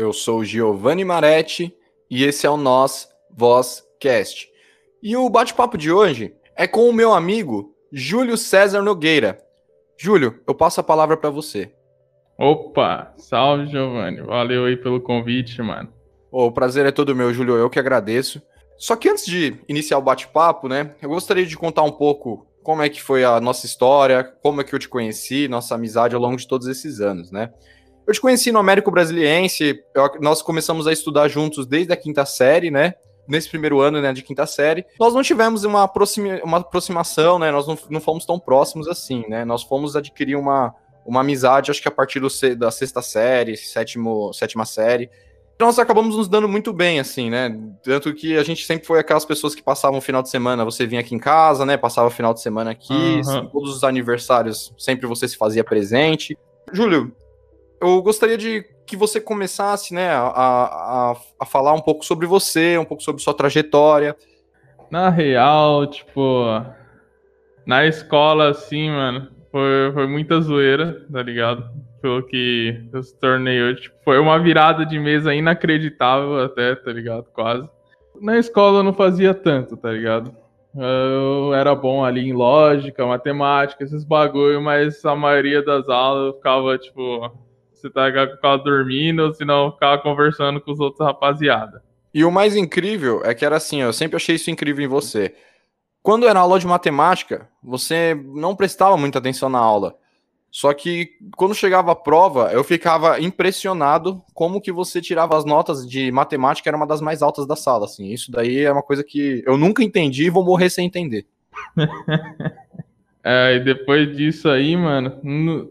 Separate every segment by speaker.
Speaker 1: Eu sou Giovanni Maretti e esse é o Nós Vozcast. E o bate-papo de hoje é com o meu amigo Júlio César Nogueira. Júlio, eu passo a palavra para você.
Speaker 2: Opa, salve Giovanni, valeu aí pelo convite, mano.
Speaker 1: O prazer é todo meu, Júlio, eu que agradeço. Só que antes de iniciar o bate-papo, né, eu gostaria de contar um pouco como é que foi a nossa história, como é que eu te conheci, nossa amizade ao longo de todos esses anos, né? Eu te conheci no Américo Brasiliense, eu, nós começamos a estudar juntos desde a quinta série, né? Nesse primeiro ano, né, de quinta série. Nós não tivemos uma, aproxima, uma aproximação, né? Nós não, não fomos tão próximos assim, né? Nós fomos adquirir uma, uma amizade, acho que a partir do, da sexta série, sétimo, sétima série. Então nós acabamos nos dando muito bem, assim, né? Tanto que a gente sempre foi aquelas pessoas que passavam o final de semana, você vinha aqui em casa, né? Passava o final de semana aqui, uhum. todos os aniversários sempre você se fazia presente. Júlio, eu gostaria de que você começasse, né, a, a, a falar um pouco sobre você, um pouco sobre sua trajetória.
Speaker 2: Na real, tipo, na escola, assim, mano, foi, foi muita zoeira, tá ligado? Pelo que eu se tornei hoje. Tipo, foi uma virada de mesa inacreditável até, tá ligado? Quase. Na escola eu não fazia tanto, tá ligado? Eu era bom ali em lógica, matemática, esses bagulho, mas a maioria das aulas eu ficava, tipo, você tá ficava dormindo, ou se não ficava conversando com os outros rapaziada.
Speaker 1: E o mais incrível é que era assim, eu sempre achei isso incrível em você. Quando era aula de matemática, você não prestava muita atenção na aula. Só que quando chegava a prova, eu ficava impressionado como que você tirava as notas de matemática, era uma das mais altas da sala, assim. Isso daí é uma coisa que eu nunca entendi e vou morrer sem entender.
Speaker 2: É, e depois disso aí, mano,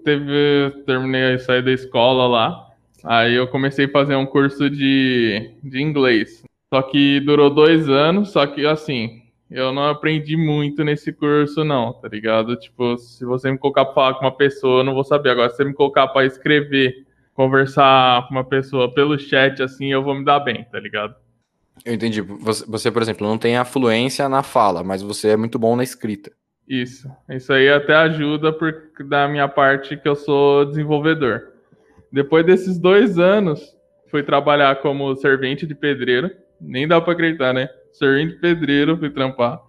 Speaker 2: teve, terminei a sair da escola lá. Aí eu comecei a fazer um curso de, de inglês. Só que durou dois anos, só que assim, eu não aprendi muito nesse curso, não, tá ligado? Tipo, se você me colocar pra falar com uma pessoa, eu não vou saber. Agora, se você me colocar pra escrever, conversar com uma pessoa pelo chat, assim, eu vou me dar bem, tá ligado?
Speaker 1: Eu entendi. Você, por exemplo, não tem a fluência na fala, mas você é muito bom na escrita.
Speaker 2: Isso. Isso aí até ajuda por, da minha parte que eu sou desenvolvedor. Depois desses dois anos, fui trabalhar como servente de pedreiro. Nem dá para acreditar, né? Servente de pedreiro, fui trampar.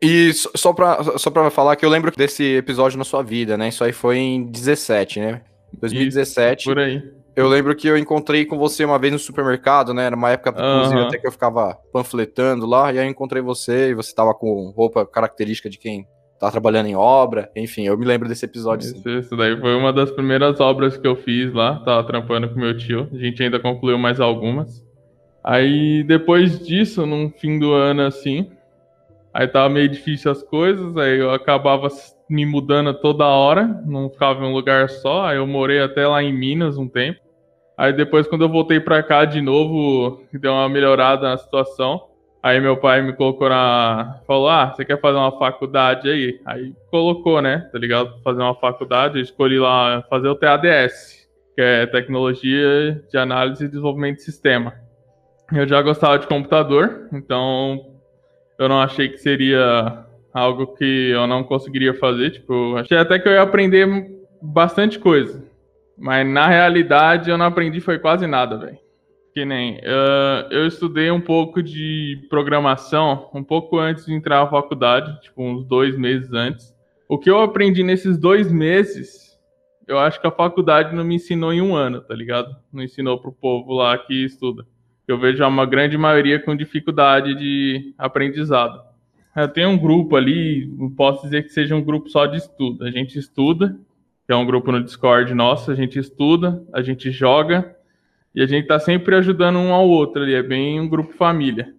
Speaker 1: E só pra, só pra falar que eu lembro desse episódio na sua vida, né? Isso aí foi em 17, né? 2017.
Speaker 2: Isso, por aí.
Speaker 1: Eu lembro que eu encontrei com você uma vez no supermercado, né? Era uma época, inclusive, até que eu ficava panfletando lá, e aí eu encontrei você e você tava com roupa característica de quem tava trabalhando em obra, enfim, eu me lembro desse episódio.
Speaker 2: Isso, isso, daí foi uma das primeiras obras que eu fiz lá, tava trampando com meu tio, a gente ainda concluiu mais algumas. Aí depois disso, num fim do ano assim, aí tava meio difícil as coisas, aí eu acabava me mudando toda hora, não ficava em um lugar só, aí eu morei até lá em Minas um tempo. Aí depois quando eu voltei para cá de novo, deu uma melhorada na situação. Aí meu pai me colocou na. Falou: Ah, você quer fazer uma faculdade aí? Aí colocou, né? Tá ligado? Fazer uma faculdade. Eu escolhi lá fazer o TADS, que é Tecnologia de Análise e Desenvolvimento de Sistema. Eu já gostava de computador, então eu não achei que seria algo que eu não conseguiria fazer. Tipo, achei até que eu ia aprender bastante coisa. Mas na realidade eu não aprendi foi quase nada, velho. Que nem uh, eu estudei um pouco de programação um pouco antes de entrar na faculdade, tipo uns dois meses antes. O que eu aprendi nesses dois meses, eu acho que a faculdade não me ensinou em um ano, tá ligado? Não ensinou pro povo lá que estuda. Eu vejo uma grande maioria com dificuldade de aprendizado. Eu tenho um grupo ali, não posso dizer que seja um grupo só de estudo. A gente estuda, que é um grupo no Discord nosso, a gente estuda, a gente joga e a gente tá sempre ajudando um ao outro ali, é bem um grupo família.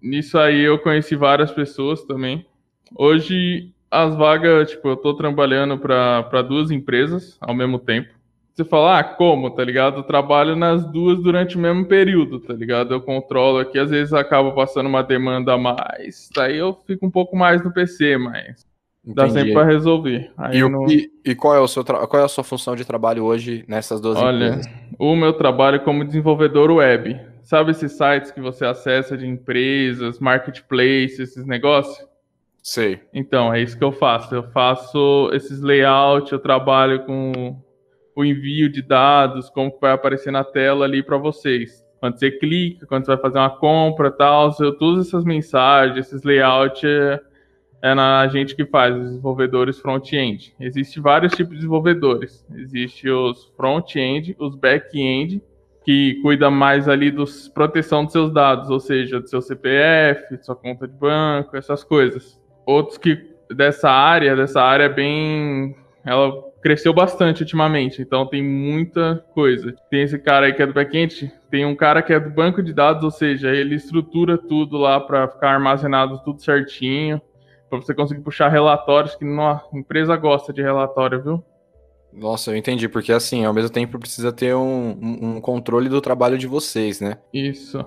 Speaker 2: Nisso aí eu conheci várias pessoas também. Hoje as vagas, tipo, eu tô trabalhando para duas empresas ao mesmo tempo. Você fala, ah, como, tá ligado? Eu trabalho nas duas durante o mesmo período, tá ligado? Eu controlo aqui, às vezes acaba passando uma demanda a mais, daí eu fico um pouco mais no PC, mas Entendi. Dá sempre para resolver.
Speaker 1: E, não... e, e, qual, é o seu qual é a sua função de trabalho hoje nessas duas
Speaker 2: Olha,
Speaker 1: empresas?
Speaker 2: o meu trabalho é como desenvolvedor web. Sabe esses sites que você acessa de empresas, marketplace, esses negócios?
Speaker 1: Sei.
Speaker 2: Então, é isso que eu faço. Eu faço esses layouts, eu trabalho com, o envio de dados, como vai aparecer na tela ali para vocês. Quando você clica, quando você vai fazer uma compra, tal, todas essas mensagens, esses layouts é, é na gente que faz, os desenvolvedores front-end. Existem vários tipos de desenvolvedores. Existe os front-end, os back-end, que cuida mais ali dos proteção dos seus dados, ou seja, do seu CPF, de sua conta de banco, essas coisas. Outros que dessa área, dessa área bem, ela cresceu bastante ultimamente, então tem muita coisa. Tem esse cara aí que é do backend, tem um cara que é do banco de dados, ou seja, ele estrutura tudo lá para ficar armazenado tudo certinho, para você conseguir puxar relatórios que a empresa gosta de relatório, viu?
Speaker 1: Nossa, eu entendi, porque assim, ao mesmo tempo precisa ter um, um controle do trabalho de vocês, né?
Speaker 2: Isso.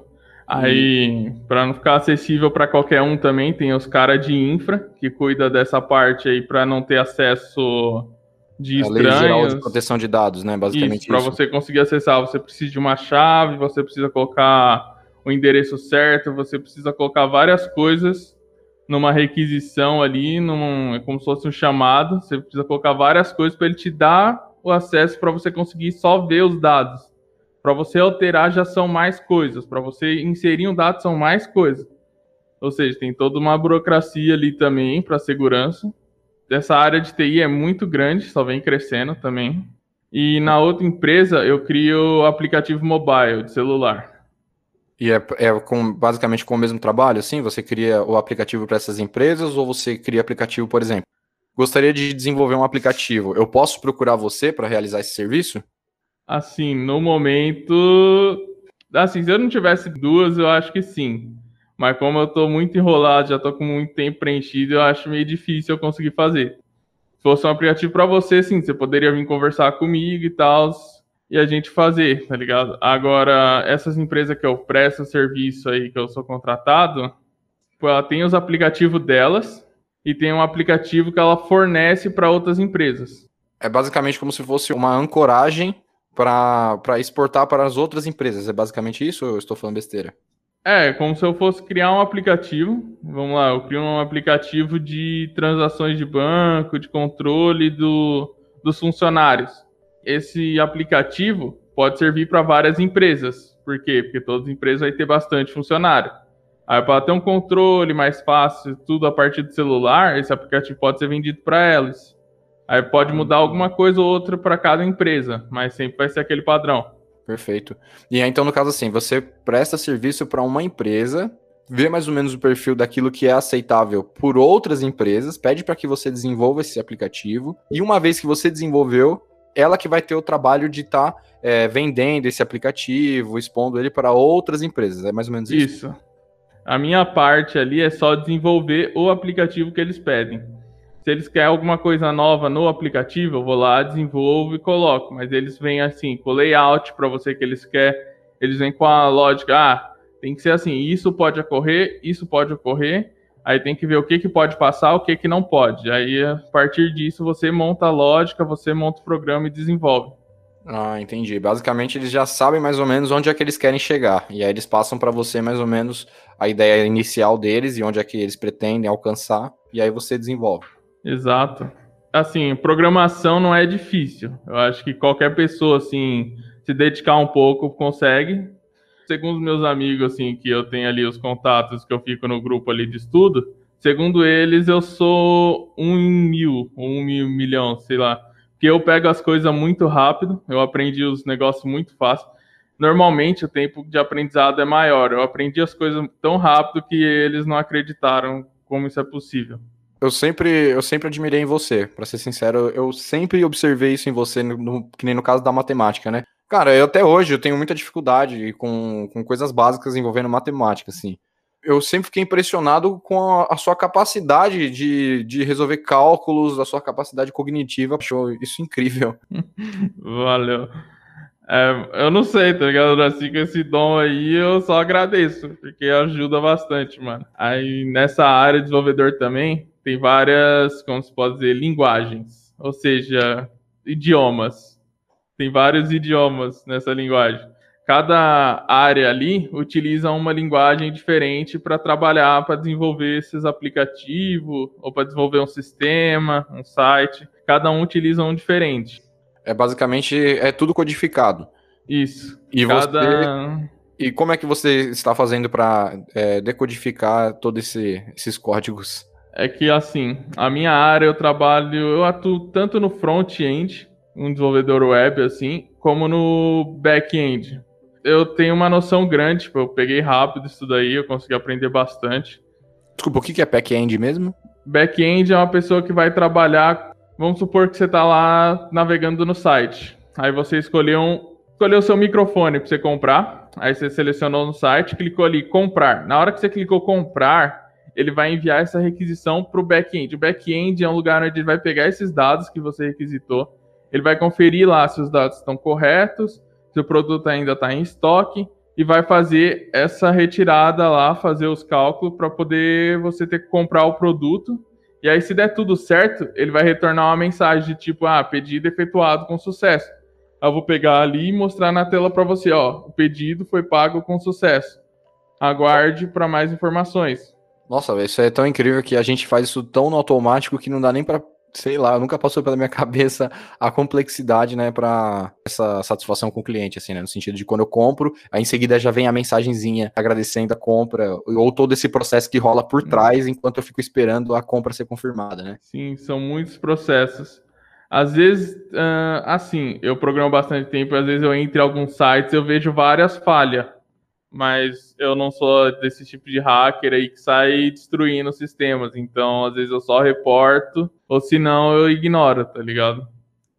Speaker 2: Aí, para não ficar acessível para qualquer um também, tem os caras de infra que cuida dessa parte aí para não ter acesso de a estranhos. Lei
Speaker 1: de proteção de dados, né? Basicamente.
Speaker 2: Para você conseguir acessar, você precisa de uma chave, você precisa colocar o endereço certo, você precisa colocar várias coisas numa requisição ali, num, é como se fosse um chamado. Você precisa colocar várias coisas para ele te dar o acesso para você conseguir só ver os dados. Para você alterar já são mais coisas, para você inserir um dado são mais coisas. Ou seja, tem toda uma burocracia ali também para segurança. Essa área de TI é muito grande, só vem crescendo também. E na outra empresa eu crio aplicativo mobile de celular.
Speaker 1: E é, é com, basicamente com o mesmo trabalho, assim? Você cria o aplicativo para essas empresas ou você cria aplicativo, por exemplo? Gostaria de desenvolver um aplicativo. Eu posso procurar você para realizar esse serviço?
Speaker 2: Assim, no momento. Assim, se eu não tivesse duas, eu acho que sim. Mas como eu tô muito enrolado, já tô com muito tempo preenchido, eu acho meio difícil eu conseguir fazer. Se fosse um aplicativo para você, sim, você poderia vir conversar comigo e tal, e a gente fazer, tá ligado? Agora, essas empresas que eu presto serviço aí, que eu sou contratado, ela tem os aplicativos delas e tem um aplicativo que ela fornece para outras empresas.
Speaker 1: É basicamente como se fosse uma ancoragem para exportar para as outras empresas. É basicamente isso ou eu estou falando besteira?
Speaker 2: É, como se eu fosse criar um aplicativo. Vamos lá, eu crio um aplicativo de transações de banco, de controle do, dos funcionários. Esse aplicativo pode servir para várias empresas. Por quê? Porque todas as empresas vão ter bastante funcionário. Aí, para ter um controle mais fácil, tudo a partir do celular, esse aplicativo pode ser vendido para elas. Aí pode mudar alguma coisa ou outra para cada empresa, mas sempre vai ser aquele padrão.
Speaker 1: Perfeito. E aí, então, no caso assim, você presta serviço para uma empresa, vê mais ou menos o perfil daquilo que é aceitável por outras empresas, pede para que você desenvolva esse aplicativo, e uma vez que você desenvolveu, ela que vai ter o trabalho de estar tá, é, vendendo esse aplicativo, expondo ele para outras empresas. É mais ou menos isso?
Speaker 2: Isso. A minha parte ali é só desenvolver o aplicativo que eles pedem. Se eles querem alguma coisa nova no aplicativo, eu vou lá, desenvolvo e coloco. Mas eles vêm assim, com o layout para você que eles querem. Eles vêm com a lógica, ah, tem que ser assim, isso pode ocorrer, isso pode ocorrer. Aí tem que ver o que, que pode passar, o que, que não pode. Aí, a partir disso, você monta a lógica, você monta o programa e desenvolve.
Speaker 1: Ah, entendi. Basicamente, eles já sabem mais ou menos onde é que eles querem chegar. E aí eles passam para você mais ou menos a ideia inicial deles e onde é que eles pretendem alcançar. E aí você desenvolve.
Speaker 2: Exato. Assim, programação não é difícil. Eu acho que qualquer pessoa, assim, se dedicar um pouco, consegue. Segundo meus amigos, assim, que eu tenho ali os contatos que eu fico no grupo ali de estudo, segundo eles, eu sou um mil, um mil, milhão, sei lá. Porque eu pego as coisas muito rápido, eu aprendi os negócios muito fácil. Normalmente o tempo de aprendizado é maior. Eu aprendi as coisas tão rápido que eles não acreditaram como isso é possível
Speaker 1: eu sempre, eu sempre admirei em você, para ser sincero, eu sempre observei isso em você, no, no, que nem no caso da matemática, né? Cara, eu até hoje eu tenho muita dificuldade com, com coisas básicas envolvendo matemática, assim. Eu sempre fiquei impressionado com a, a sua capacidade de, de resolver cálculos, a sua capacidade cognitiva. Achou isso incrível.
Speaker 2: Valeu. É, eu não sei, tá ligado? Assim, com esse dom aí, eu só agradeço, porque ajuda bastante, mano. Aí nessa área de desenvolvedor também, tem várias, como se pode dizer, linguagens, ou seja, idiomas. Tem vários idiomas nessa linguagem. Cada área ali utiliza uma linguagem diferente para trabalhar, para desenvolver esses aplicativos, ou para desenvolver um sistema, um site. Cada um utiliza um diferente.
Speaker 1: É basicamente é tudo codificado.
Speaker 2: Isso.
Speaker 1: E Cada... você e como é que você está fazendo para é, decodificar todos esse, esses códigos?
Speaker 2: É que assim, a minha área eu trabalho, eu atuo tanto no front-end, um desenvolvedor web assim, como no back-end. Eu tenho uma noção grande, tipo, eu peguei rápido isso daí, eu consegui aprender bastante.
Speaker 1: Desculpa, o que é back-end mesmo?
Speaker 2: Back-end é uma pessoa que vai trabalhar, vamos supor que você está lá navegando no site. Aí você escolheu um, escolheu o seu microfone para você comprar. Aí você selecionou no site, clicou ali comprar. Na hora que você clicou comprar, ele vai enviar essa requisição para o back-end. O back-end é um lugar onde ele vai pegar esses dados que você requisitou, ele vai conferir lá se os dados estão corretos, se o produto ainda está em estoque e vai fazer essa retirada lá, fazer os cálculos para poder você ter que comprar o produto. E aí, se der tudo certo, ele vai retornar uma mensagem de tipo, ah, pedido efetuado com sucesso eu vou pegar ali e mostrar na tela para você, ó, o pedido foi pago com sucesso. Aguarde para mais informações.
Speaker 1: Nossa, isso é tão incrível que a gente faz isso tão no automático que não dá nem para, sei lá, nunca passou pela minha cabeça a complexidade, né, para essa satisfação com o cliente, assim, né, no sentido de quando eu compro, aí em seguida já vem a mensagenzinha agradecendo a compra, ou todo esse processo que rola por trás enquanto eu fico esperando a compra ser confirmada, né?
Speaker 2: Sim, são muitos processos. Às vezes, uh, assim, eu programo bastante tempo, às vezes eu entro em alguns sites eu vejo várias falhas, mas eu não sou desse tipo de hacker aí que sai destruindo sistemas, então às vezes eu só reporto, ou se não eu ignoro, tá ligado?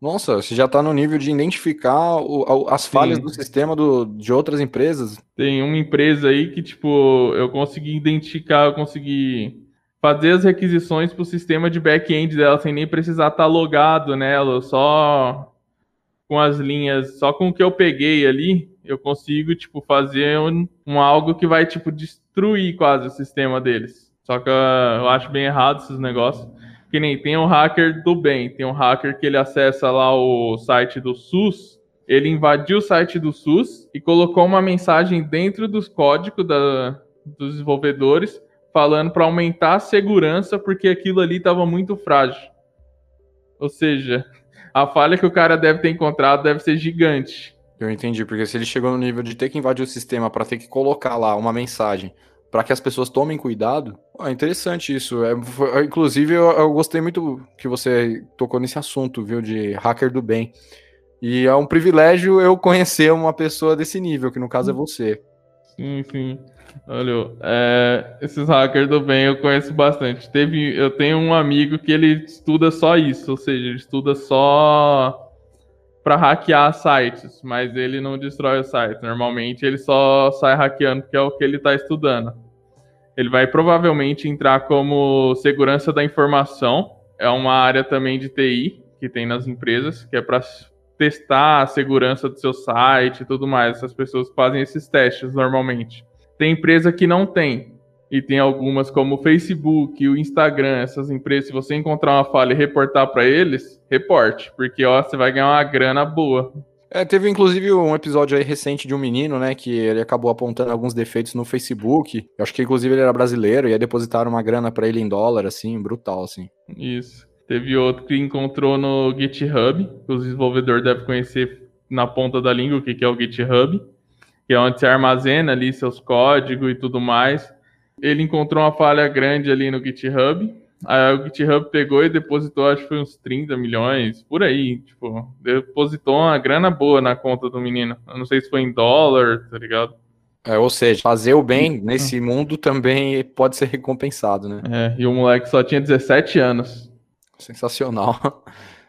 Speaker 1: Nossa, você já está no nível de identificar o, as falhas Sim. do sistema do, de outras empresas?
Speaker 2: Tem uma empresa aí que, tipo, eu consegui identificar, eu consegui fazer as requisições para o sistema de back-end dela sem nem precisar estar tá logado nela, só com as linhas, só com o que eu peguei ali, eu consigo tipo fazer um, um algo que vai tipo destruir quase o sistema deles. Só que uh, eu acho bem errado esses negócios. Que nem tem um hacker do bem, tem um hacker que ele acessa lá o site do SUS, ele invadiu o site do SUS e colocou uma mensagem dentro dos códigos da, dos desenvolvedores falando para aumentar a segurança porque aquilo ali estava muito frágil. Ou seja, a falha que o cara deve ter encontrado deve ser gigante.
Speaker 1: Eu entendi, porque se ele chegou no nível de ter que invadir o sistema para ter que colocar lá uma mensagem para que as pessoas tomem cuidado, é interessante isso. É, foi, inclusive, eu, eu, gostei muito que você tocou nesse assunto, viu, de hacker do bem. E é um privilégio eu conhecer uma pessoa desse nível, que no caso é você.
Speaker 2: Sim, sim. Olha, é, esses hackers do bem eu conheço bastante. Teve, eu tenho um amigo que ele estuda só isso, ou seja, ele estuda só para hackear sites, mas ele não destrói o site. Normalmente ele só sai hackeando porque é o que ele está estudando. Ele vai provavelmente entrar como segurança da informação. É uma área também de TI que tem nas empresas, que é para testar a segurança do seu site e tudo mais. Essas pessoas fazem esses testes normalmente. Tem empresa que não tem. E tem algumas como o Facebook, o Instagram, essas empresas, se você encontrar uma falha e reportar para eles, reporte, porque ó, você vai ganhar uma grana boa.
Speaker 1: É, teve inclusive um episódio aí recente de um menino, né, que ele acabou apontando alguns defeitos no Facebook. Eu acho que inclusive ele era brasileiro e ia depositar uma grana para ele em dólar, assim, brutal, assim.
Speaker 2: Isso. Teve outro que encontrou no GitHub, que os desenvolvedores devem conhecer na ponta da língua o que é o GitHub que é onde você armazena ali seus códigos e tudo mais. Ele encontrou uma falha grande ali no GitHub. Aí o GitHub pegou e depositou, acho que foi uns 30 milhões, por aí. Tipo, depositou uma grana boa na conta do menino. Eu não sei se foi em dólar, tá ligado?
Speaker 1: É, ou seja, fazer o bem nesse mundo também pode ser recompensado, né?
Speaker 2: É, e o moleque só tinha 17 anos.
Speaker 1: Sensacional.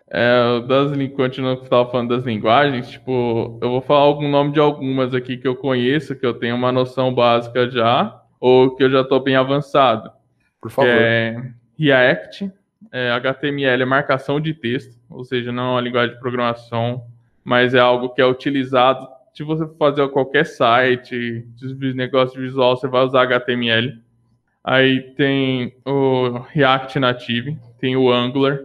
Speaker 2: É, das, continuando que estava falando das linguagens, tipo, eu vou falar algum nome de algumas aqui que eu conheço, que eu tenho uma noção básica já, ou que eu já estou bem avançado.
Speaker 1: Por favor.
Speaker 2: É React, é, HTML é marcação de texto, ou seja, não é uma linguagem de programação, mas é algo que é utilizado se você fazer qualquer site, negócio visual, você vai usar HTML. Aí tem o React Native, tem o Angular,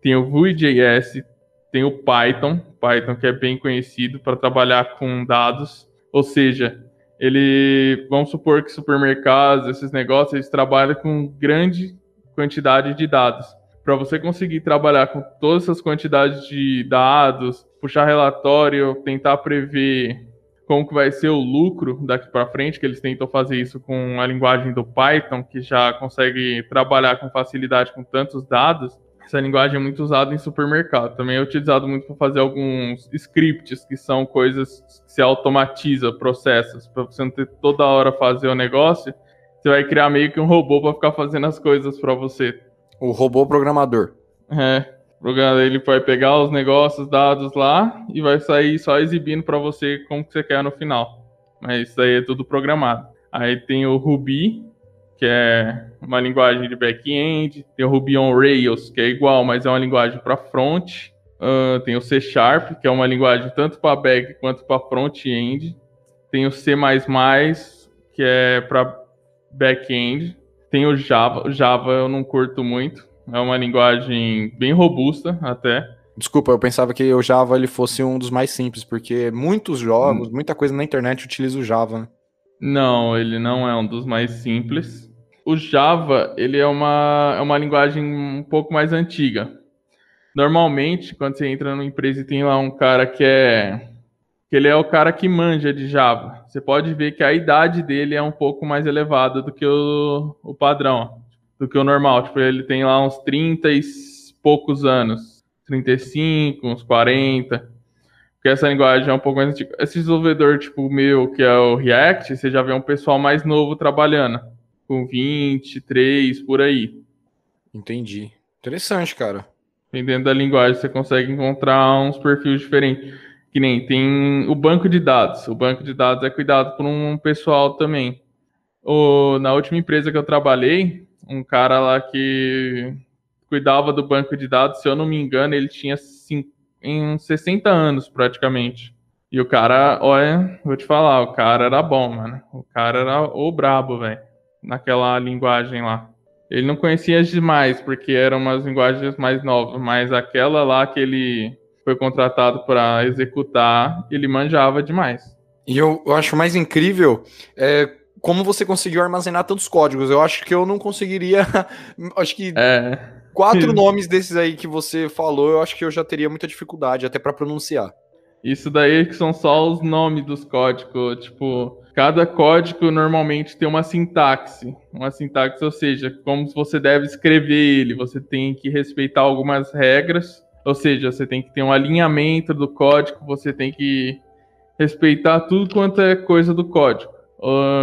Speaker 2: tem o Vue.js, tem o Python, Python que é bem conhecido para trabalhar com dados, ou seja, ele, vamos supor que supermercados, esses negócios, eles trabalham com grande quantidade de dados. Para você conseguir trabalhar com todas essas quantidades de dados, puxar relatório, tentar prever como que vai ser o lucro daqui para frente, que eles tentam fazer isso com a linguagem do Python, que já consegue trabalhar com facilidade com tantos dados. Essa linguagem é muito usada em supermercado. Também é utilizado muito para fazer alguns scripts, que são coisas que se automatiza, processos, para você não ter toda hora fazer o negócio. Você vai criar meio que um robô para ficar fazendo as coisas para você.
Speaker 1: O robô programador.
Speaker 2: É. Ele vai pegar os negócios, dados lá e vai sair só exibindo para você como que você quer no final. Mas isso aí é tudo programado. Aí tem o Ruby, que é uma linguagem de back-end. Tem o Ruby on Rails, que é igual, mas é uma linguagem para front. Uh, tem o C Sharp, que é uma linguagem tanto para back quanto para front-end. Tem o C++, que é para back-end. Tem o Java. O Java eu não curto muito. É uma linguagem bem robusta até.
Speaker 1: Desculpa, eu pensava que o Java ele fosse um dos mais simples, porque muitos jogos, hum. muita coisa na internet utiliza o Java. Né?
Speaker 2: Não, ele não é um dos mais simples. O Java, ele é uma, é uma linguagem um pouco mais antiga. Normalmente, quando você entra numa empresa e tem lá um cara que é que ele é o cara que manja de Java. Você pode ver que a idade dele é um pouco mais elevada do que o, o padrão do que o normal. Tipo, ele tem lá uns 30 e poucos anos. 35, uns 40. Porque essa linguagem é um pouco mais antiga. Esse desenvolvedor, tipo, meu, que é o React, você já vê um pessoal mais novo trabalhando. Com 23, por aí.
Speaker 1: Entendi. Interessante, cara.
Speaker 2: Dependendo da linguagem, você consegue encontrar uns perfis diferentes. Que nem tem o banco de dados. O banco de dados é cuidado por um pessoal também. O, na última empresa que eu trabalhei, um cara lá que cuidava do banco de dados, se eu não me engano, ele tinha cinco, em 60 anos praticamente. E o cara, olha, vou te falar, o cara era bom, mano. O cara era o brabo, velho, naquela linguagem lá. Ele não conhecia demais, porque eram umas linguagens mais novas, mas aquela lá que ele foi contratado para executar, ele manjava demais.
Speaker 1: E eu, eu acho mais incrível é, como você conseguiu armazenar tantos códigos. Eu acho que eu não conseguiria. acho que é. quatro nomes desses aí que você falou, eu acho que eu já teria muita dificuldade até para pronunciar.
Speaker 2: Isso daí que são só os nomes dos códigos. Tipo, cada código normalmente tem uma sintaxe. Uma sintaxe, ou seja, como você deve escrever ele. Você tem que respeitar algumas regras. Ou seja, você tem que ter um alinhamento do código, você tem que respeitar tudo quanto é coisa do código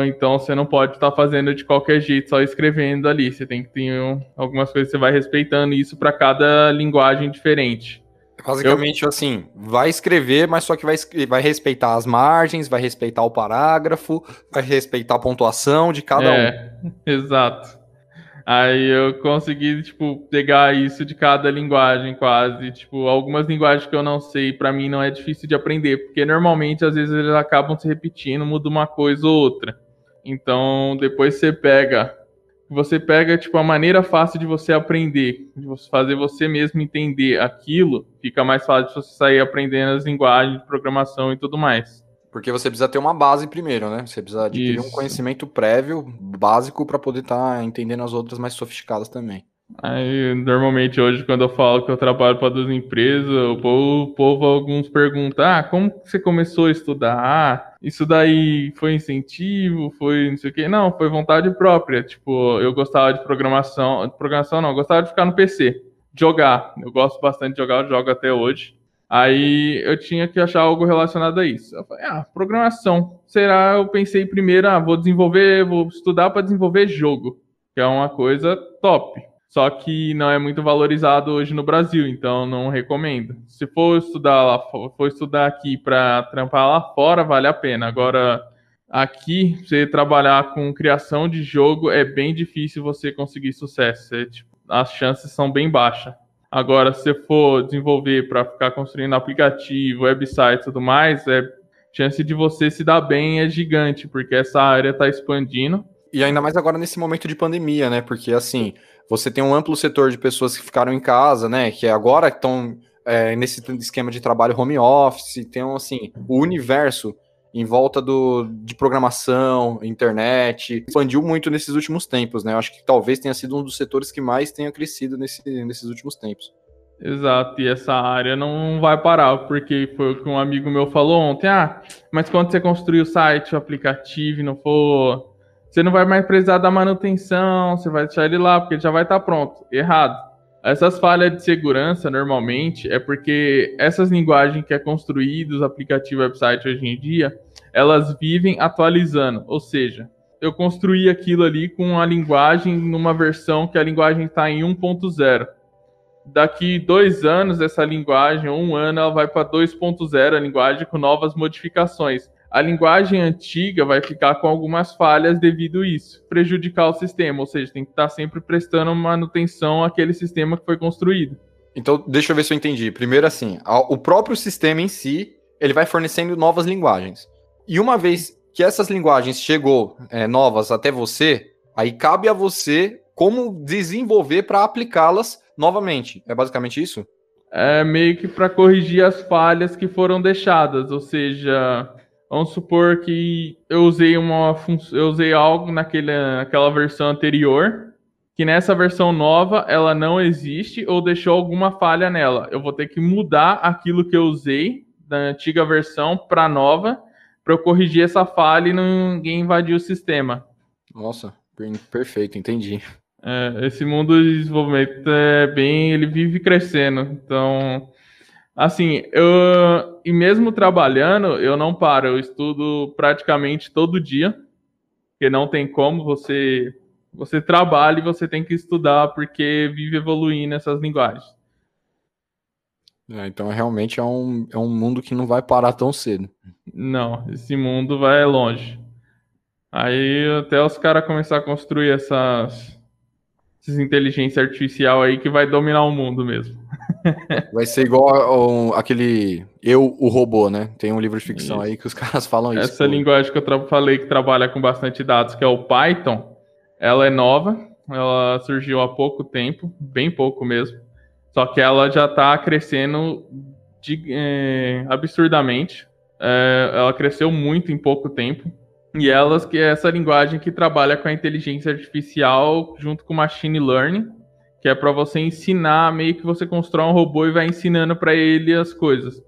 Speaker 2: então você não pode estar tá fazendo de qualquer jeito, só escrevendo ali. Você tem que ter um, algumas coisas que você vai respeitando isso para cada linguagem diferente.
Speaker 1: Basicamente, eu... assim, vai escrever, mas só que vai, vai respeitar as margens, vai respeitar o parágrafo, vai respeitar a pontuação de cada é,
Speaker 2: um. Exato. Aí eu consegui, tipo, pegar isso de cada linguagem quase. Tipo, algumas linguagens que eu não sei, para mim não é difícil de aprender, porque normalmente às vezes eles acabam se repetindo, muda uma coisa ou outra. Então, depois você pega, você pega, tipo, a maneira fácil de você aprender, de você fazer você mesmo entender aquilo, fica mais fácil de você sair aprendendo as linguagens de programação e tudo mais.
Speaker 1: Porque você precisa ter uma base primeiro, né? Você precisa adquirir Isso. um conhecimento prévio, básico, para poder estar tá entendendo as outras mais sofisticadas também.
Speaker 2: Aí, normalmente hoje, quando eu falo que eu trabalho para duas empresas, o povo, o povo alguns perguntam: ah, como você começou a estudar? Ah, isso daí foi incentivo, foi não sei o quê. Não, foi vontade própria. Tipo, eu gostava de programação, de programação não, eu gostava de ficar no PC, jogar. Eu gosto bastante de jogar, eu jogo até hoje. Aí eu tinha que achar algo relacionado a isso. Eu falei, ah, programação. Será? Eu pensei primeiro, ah, vou desenvolver, vou estudar para desenvolver jogo, que é uma coisa top. Só que não é muito valorizado hoje no Brasil, então não recomendo. Se for estudar lá, for estudar aqui para trampar lá fora, vale a pena. Agora, aqui, você trabalhar com criação de jogo é bem difícil você conseguir sucesso. É, tipo, as chances são bem baixas. Agora, se for desenvolver para ficar construindo aplicativo, website e tudo mais, é chance de você se dar bem é gigante, porque essa área está expandindo.
Speaker 1: E ainda mais agora nesse momento de pandemia, né? Porque assim, você tem um amplo setor de pessoas que ficaram em casa, né? Que agora estão é, nesse esquema de trabalho home office, tem assim, o universo em volta do, de programação, internet, expandiu muito nesses últimos tempos, né? Eu acho que talvez tenha sido um dos setores que mais tenha crescido nesse, nesses últimos tempos.
Speaker 2: Exato, e essa área não vai parar, porque foi o que um amigo meu falou ontem. Ah, mas quando você construir o site, o aplicativo, não for. Você não vai mais precisar da manutenção, você vai deixar ele lá, porque ele já vai estar pronto. Errado. Essas falhas de segurança, normalmente, é porque essas linguagens que é construídas, os aplicativos website hoje em dia, elas vivem atualizando. Ou seja, eu construí aquilo ali com a linguagem numa versão que a linguagem está em 1.0 daqui dois anos, essa linguagem, um ano, ela vai para 2.0, a linguagem com novas modificações. A linguagem antiga vai ficar com algumas falhas devido a isso, prejudicar o sistema, ou seja, tem que estar sempre prestando manutenção àquele sistema que foi construído.
Speaker 1: Então, deixa eu ver se eu entendi. Primeiro, assim, o próprio sistema em si, ele vai fornecendo novas linguagens. E uma vez que essas linguagens chegou é, novas até você, aí cabe a você como desenvolver para aplicá-las novamente. É basicamente isso?
Speaker 2: É meio que para corrigir as falhas que foram deixadas, ou seja, vamos supor que eu usei uma eu usei algo naquele, naquela versão anterior, que nessa versão nova ela não existe ou deixou alguma falha nela. Eu vou ter que mudar aquilo que eu usei da antiga versão para nova para eu corrigir essa falha e ninguém invadir o sistema.
Speaker 1: Nossa, perfeito, entendi.
Speaker 2: É, esse mundo de desenvolvimento é bem, ele vive crescendo. Então, assim, eu e mesmo trabalhando, eu não paro, eu estudo praticamente todo dia, porque não tem como você você trabalha e você tem que estudar porque vive evoluindo essas linguagens.
Speaker 1: É, então realmente é um, é um mundo que não vai parar tão cedo.
Speaker 2: Não, esse mundo vai longe. Aí até os caras começar a construir essas essas inteligência artificial aí que vai dominar o mundo mesmo.
Speaker 1: Vai ser igual aquele Eu, o Robô, né? Tem um livro de ficção isso. aí que os caras falam
Speaker 2: isso. Essa linguagem que eu falei que trabalha com bastante dados, que é o Python, ela é nova, ela surgiu há pouco tempo, bem pouco mesmo. Só que ela já está crescendo de, é, absurdamente. É, ela cresceu muito em pouco tempo. E elas que é essa linguagem que trabalha com a inteligência artificial junto com machine learning, que é para você ensinar, meio que você constrói um robô e vai ensinando para ele as coisas.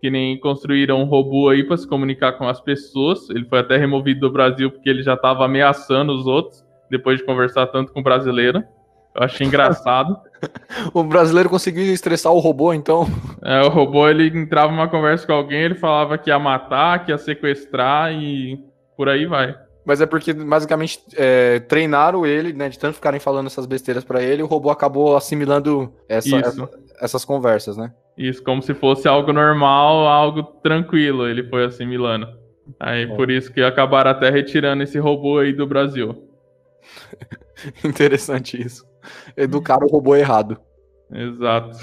Speaker 2: Que nem construíram um robô aí para se comunicar com as pessoas. Ele foi até removido do Brasil porque ele já estava ameaçando os outros depois de conversar tanto com o brasileiro. Eu achei engraçado.
Speaker 1: o brasileiro conseguiu estressar o robô, então.
Speaker 2: É, o robô ele entrava numa conversa com alguém, ele falava que ia matar, que ia sequestrar e por aí vai.
Speaker 1: Mas é porque, basicamente, é, treinaram ele, né? De tanto ficarem falando essas besteiras para ele, o robô acabou assimilando essa, essa, essas conversas, né?
Speaker 2: Isso, como se fosse algo normal, algo tranquilo, ele foi assimilando. Aí, é. por isso que acabaram até retirando esse robô aí do Brasil.
Speaker 1: Interessante isso. Educaram o robô errado.
Speaker 2: Exato.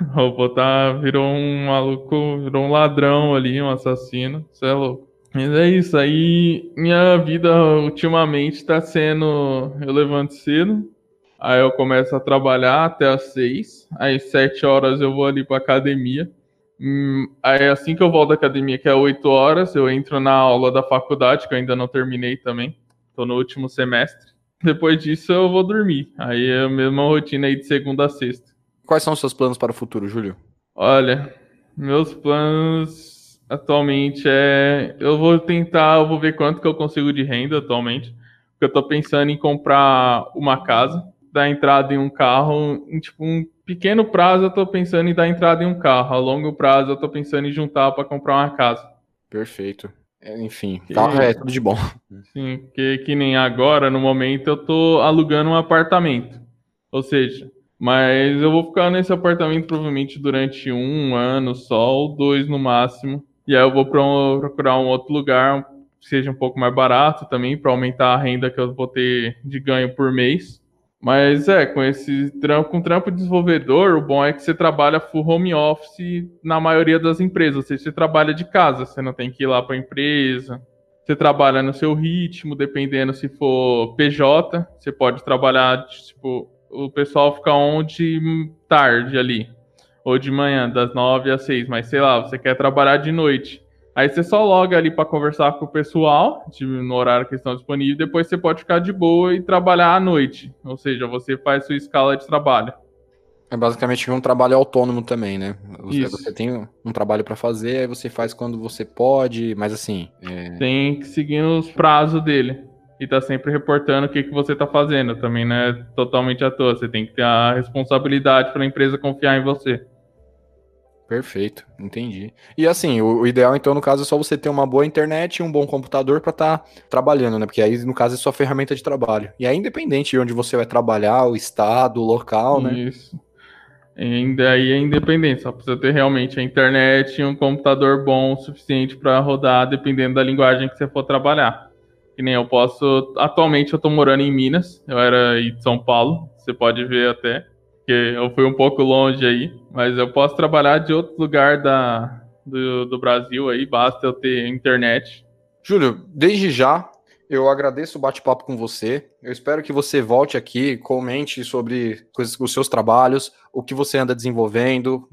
Speaker 2: O robô tá, virou um maluco, virou um ladrão ali, um assassino. Você é louco. Mas é isso, aí minha vida ultimamente tá sendo. Eu levanto cedo, aí eu começo a trabalhar até as seis, aí sete horas eu vou ali pra academia. Hum, aí assim que eu volto da academia, que é oito horas, eu entro na aula da faculdade, que eu ainda não terminei também. Tô no último semestre. Depois disso eu vou dormir. Aí é a mesma rotina aí de segunda a sexta.
Speaker 1: Quais são os seus planos para o futuro, Júlio?
Speaker 2: Olha, meus planos atualmente é. Eu vou tentar, eu vou ver quanto que eu consigo de renda atualmente. Porque eu tô pensando em comprar uma casa, dar entrada em um carro. Em tipo, um pequeno prazo eu tô pensando em dar entrada em um carro. A longo prazo eu tô pensando em juntar para comprar uma casa.
Speaker 1: Perfeito. É, enfim, tá, é tudo de bom.
Speaker 2: Sim, que, que nem agora, no momento, eu tô alugando um apartamento. Ou seja, mas eu vou ficar nesse apartamento provavelmente durante um ano só, ou dois no máximo. E aí eu vou procurar um outro lugar que seja um pouco mais barato também, para aumentar a renda que eu vou ter de ganho por mês. Mas é, com esse trampo, com trampo de desenvolvedor, o bom é que você trabalha full home office na maioria das empresas. Ou seja, você trabalha de casa, você não tem que ir lá para a empresa. Você trabalha no seu ritmo, dependendo se for PJ, você pode trabalhar, tipo, o pessoal fica onde tarde ali ou de manhã, das 9 às 6, mas sei lá, você quer trabalhar de noite. Aí você só loga ali para conversar com o pessoal, no horário que estão disponíveis, depois você pode ficar de boa e trabalhar à noite. Ou seja, você faz sua escala de trabalho.
Speaker 1: É basicamente um trabalho autônomo também, né? Você,
Speaker 2: Isso.
Speaker 1: você tem um trabalho para fazer, aí você faz quando você pode, mas assim. É...
Speaker 2: Tem que seguir os prazos dele. E tá sempre reportando o que, que você tá fazendo. Também não é totalmente à toa. Você tem que ter a responsabilidade para a empresa confiar em você.
Speaker 1: Perfeito, entendi. E assim, o, o, ideal então no caso é só você ter uma boa internet e um bom computador para estar tá trabalhando, né? Porque aí no caso é sua ferramenta de trabalho. E aí independente de onde você vai trabalhar, o estado, o local, né?
Speaker 2: Isso. Ainda aí é independente, só precisa ter realmente a internet e um computador bom o suficiente para rodar, dependendo da linguagem que você for trabalhar. Que nem eu posso. Atualmente eu tô morando em Minas, eu era aí de São Paulo, você pode ver até porque eu fui um pouco longe aí, mas eu posso trabalhar de outro lugar da, do, do Brasil aí, basta eu ter internet.
Speaker 1: Júlio, desde já eu agradeço o bate-papo com você. Eu espero que você volte aqui, comente sobre os seus trabalhos, o que você anda desenvolvendo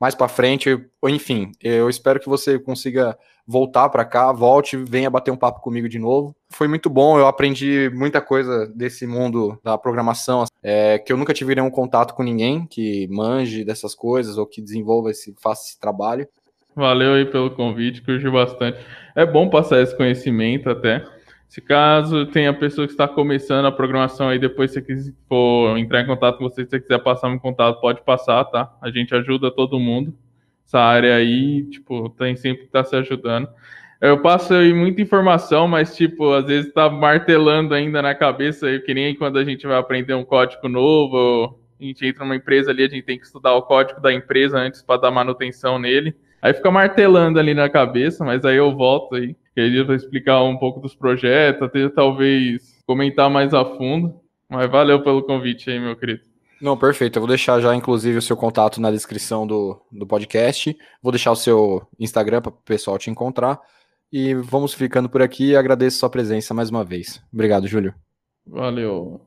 Speaker 1: mais para frente, enfim, eu espero que você consiga voltar para cá, volte, venha bater um papo comigo de novo. Foi muito bom, eu aprendi muita coisa desse mundo da programação, é, que eu nunca tive nenhum contato com ninguém que manje dessas coisas ou que desenvolva esse, faça esse trabalho.
Speaker 2: Valeu aí pelo convite, curti bastante. É bom passar esse conhecimento até. Se caso tenha pessoa que está começando a programação aí, depois se você for entrar em contato com você, se você quiser passar um contato, pode passar, tá? A gente ajuda todo mundo essa área aí, tipo, tem sempre que tá se ajudando. Eu passo aí muita informação, mas, tipo, às vezes tá martelando ainda na cabeça, que nem quando a gente vai aprender um código novo, a gente entra numa empresa ali, a gente tem que estudar o código da empresa antes para dar manutenção nele. Aí fica martelando ali na cabeça, mas aí eu volto aí, queria explicar um pouco dos projetos, até talvez comentar mais a fundo. Mas valeu pelo convite aí, meu querido.
Speaker 1: Não, perfeito. Eu vou deixar já, inclusive, o seu contato na descrição do, do podcast. Vou deixar o seu Instagram para o pessoal te encontrar. E vamos ficando por aqui. Agradeço sua presença mais uma vez. Obrigado, Júlio.
Speaker 2: Valeu.